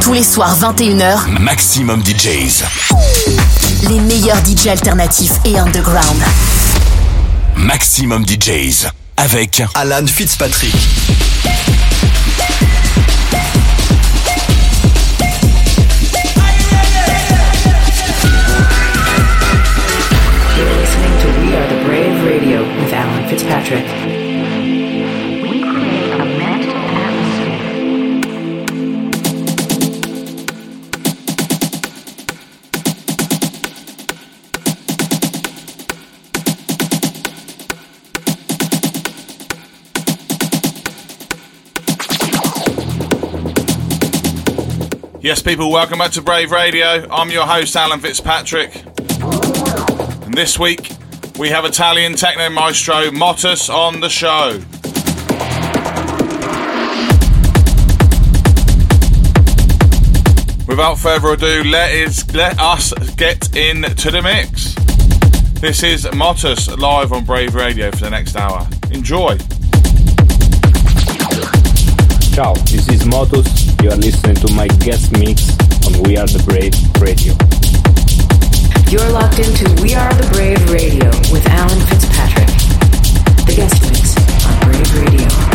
Tous les soirs 21h, Maximum DJs. Les meilleurs DJs alternatifs et underground. Maximum DJs avec Alan Fitzpatrick. You're listening to We Are the Brave Radio with Alan Fitzpatrick. Yes, people, welcome back to Brave Radio. I'm your host, Alan Fitzpatrick. And this week, we have Italian techno maestro Motus on the show. Without further ado, let, is, let us get into the mix. This is Motus live on Brave Radio for the next hour. Enjoy. Ciao, this is Motus. You are listening to my guest mix on We Are the Brave Radio. You're locked into We Are the Brave Radio with Alan Fitzpatrick. The guest mix on Brave Radio.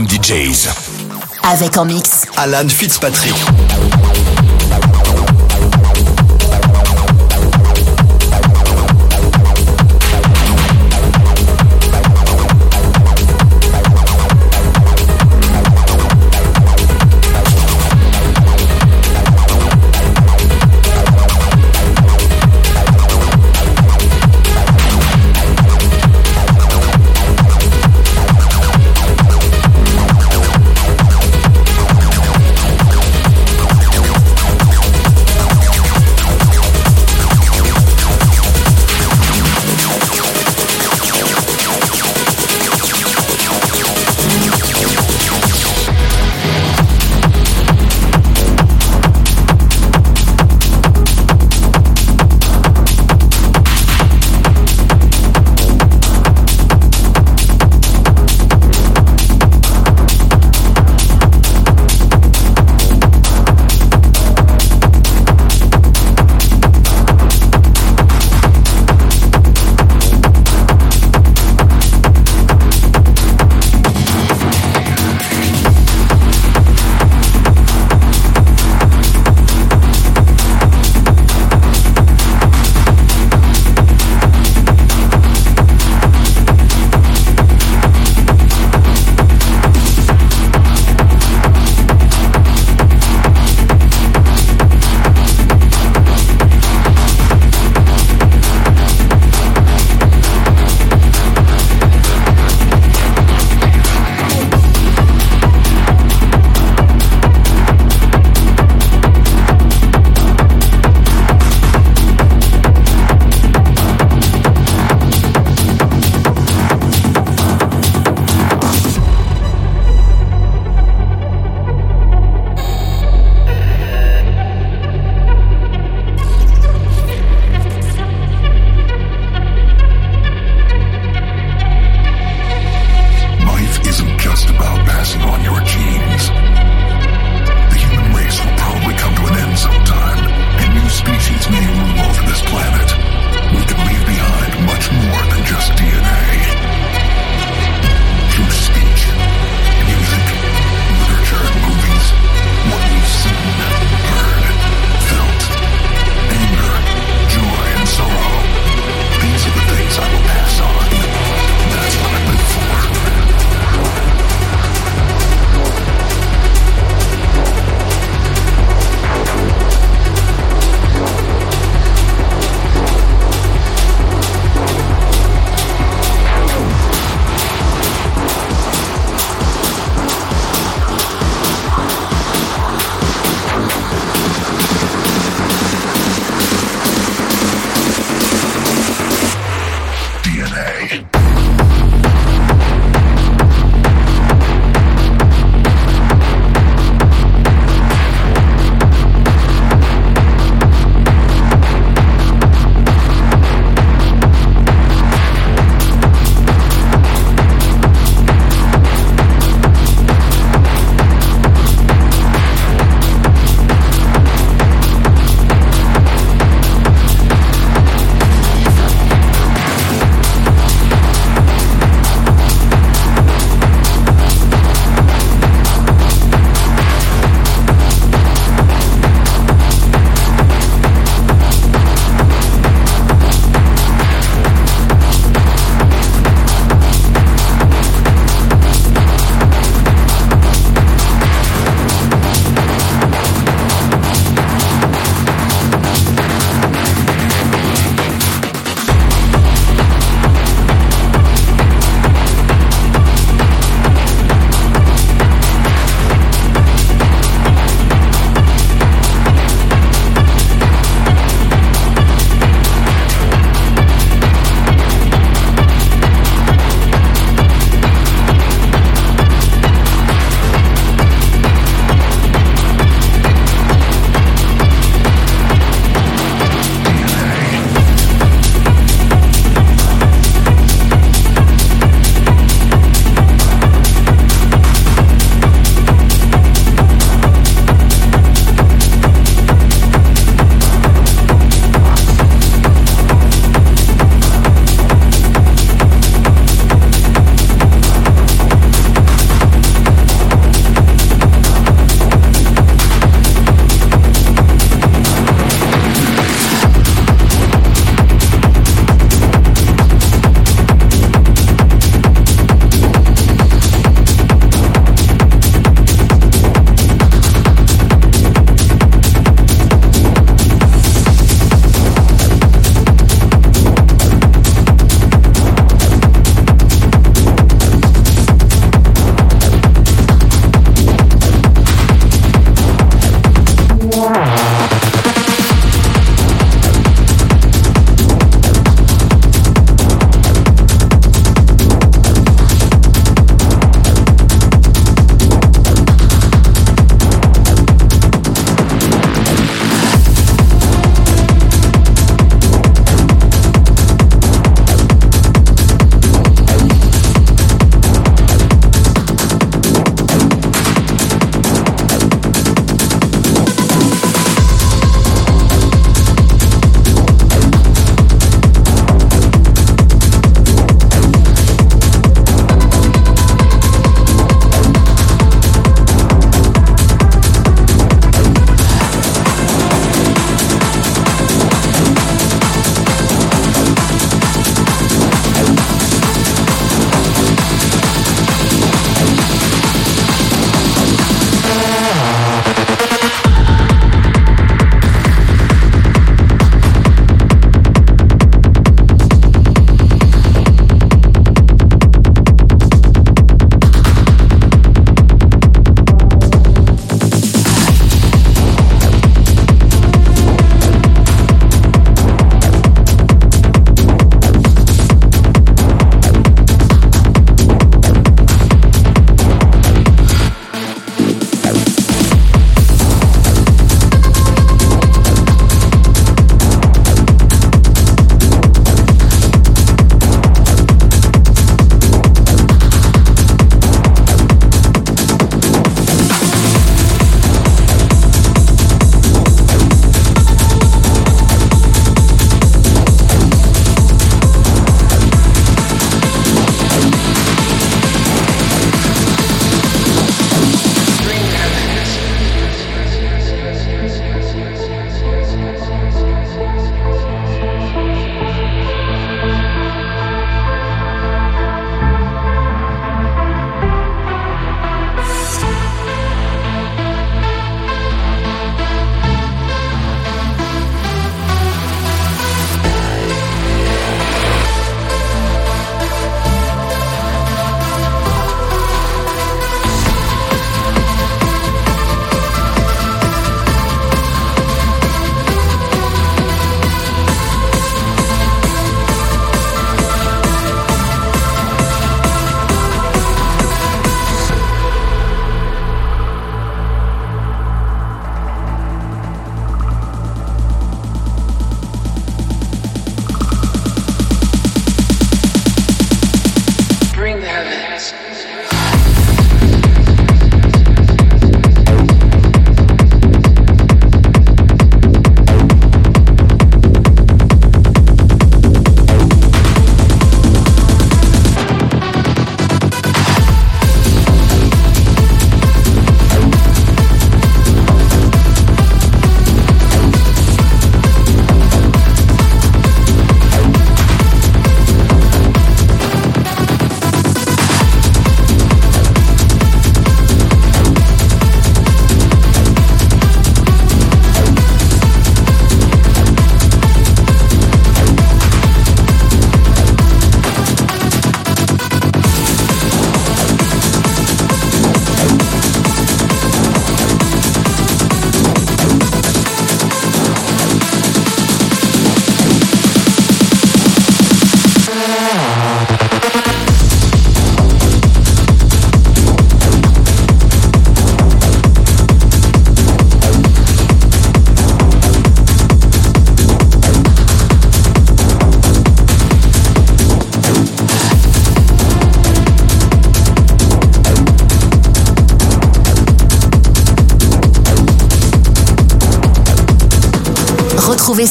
Maximum DJs. Avec en mix. Alan Fitzpatrick.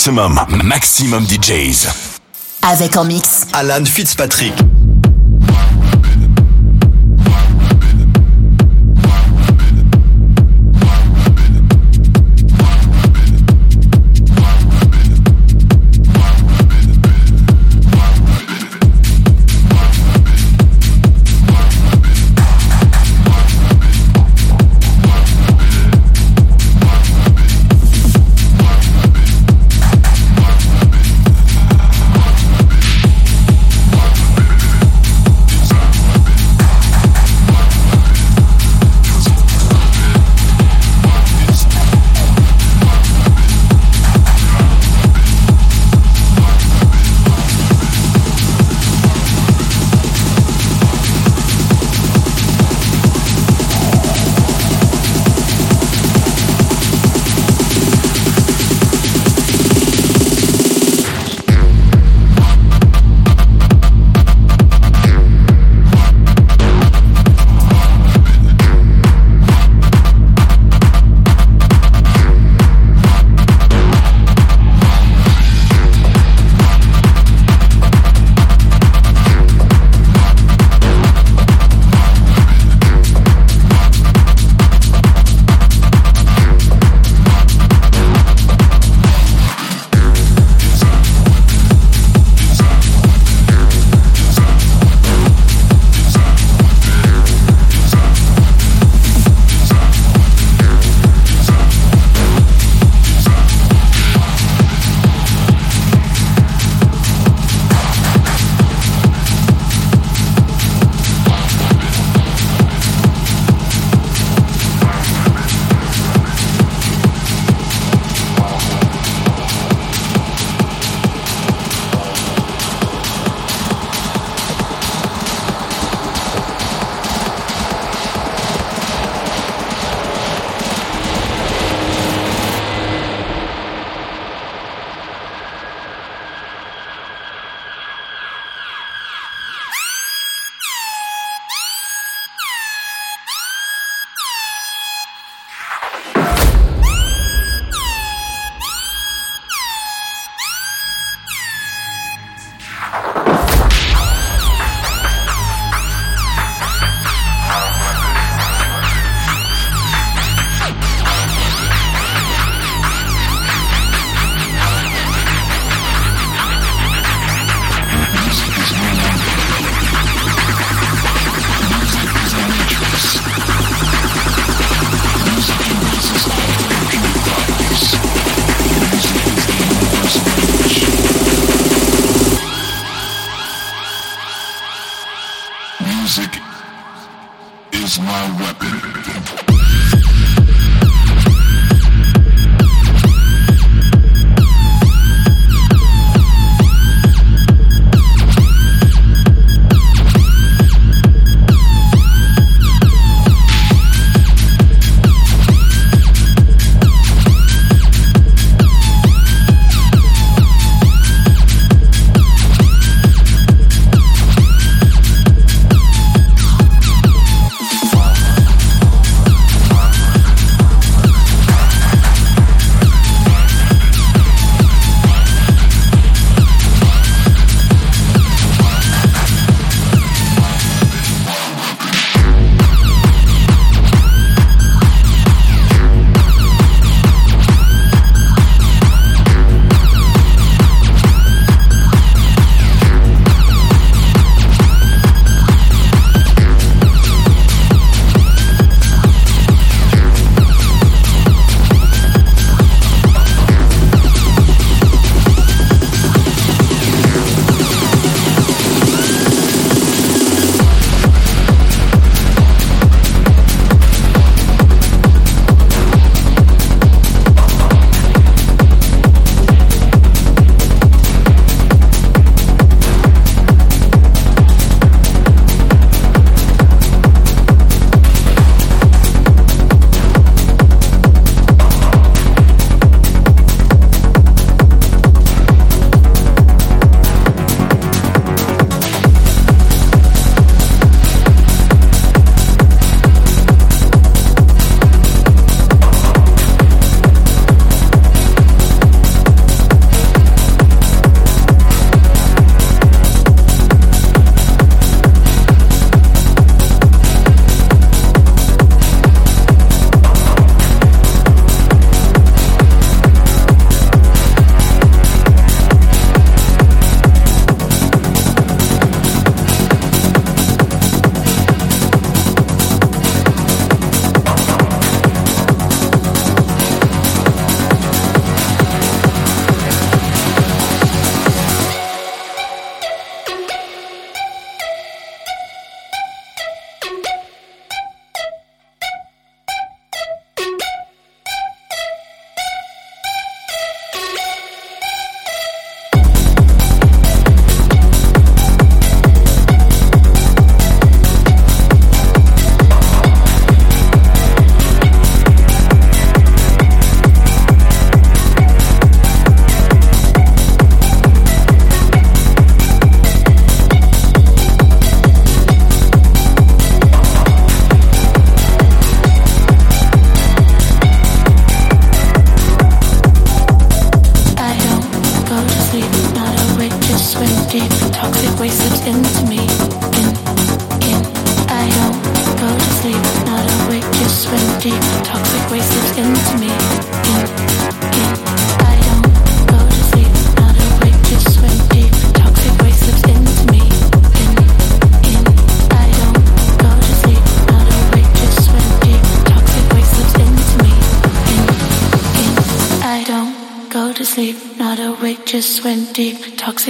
Maximum, maximum DJs. Avec en mix. Alan Fitzpatrick.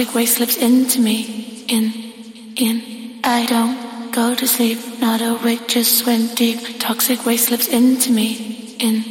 Toxic waste slips into me. In, in. I don't go to sleep. Not awake, just went deep. Toxic waste slips into me. In.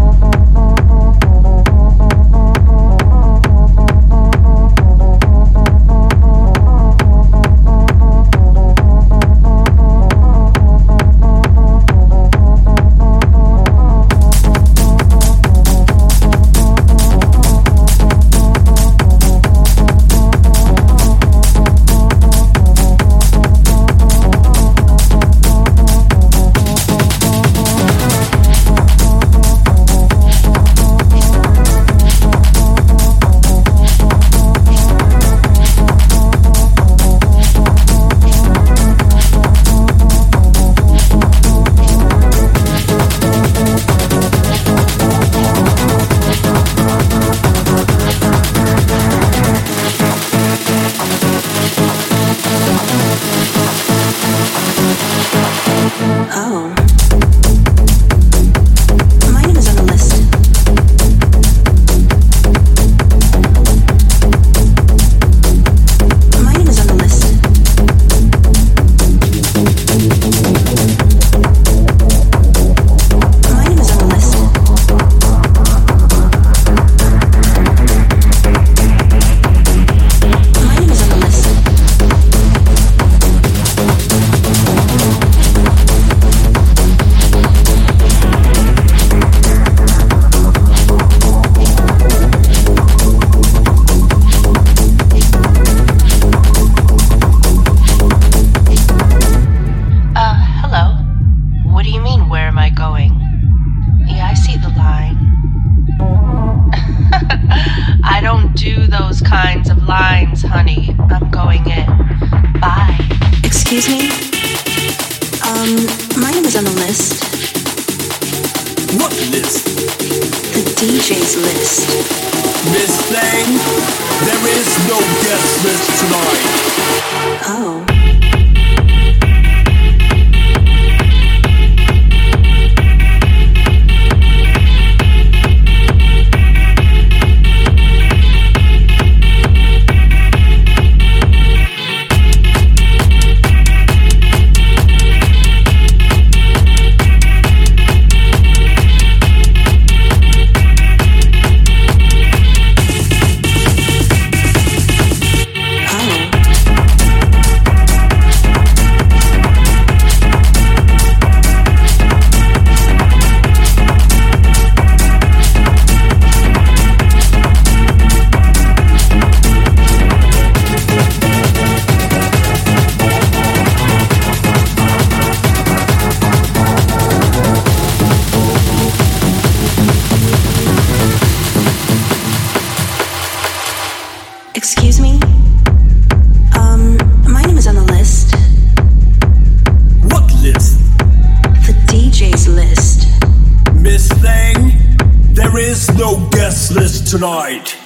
is no guest list tonight.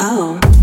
Oh.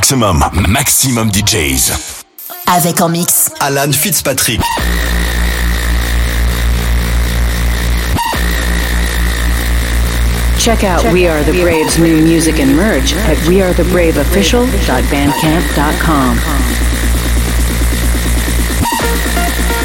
Maximum, maximum DJs. Avec en mix Alan Fitzpatrick. Check out We Are the Brave's new music and merch at wearethebraveofficial.bandcamp.com.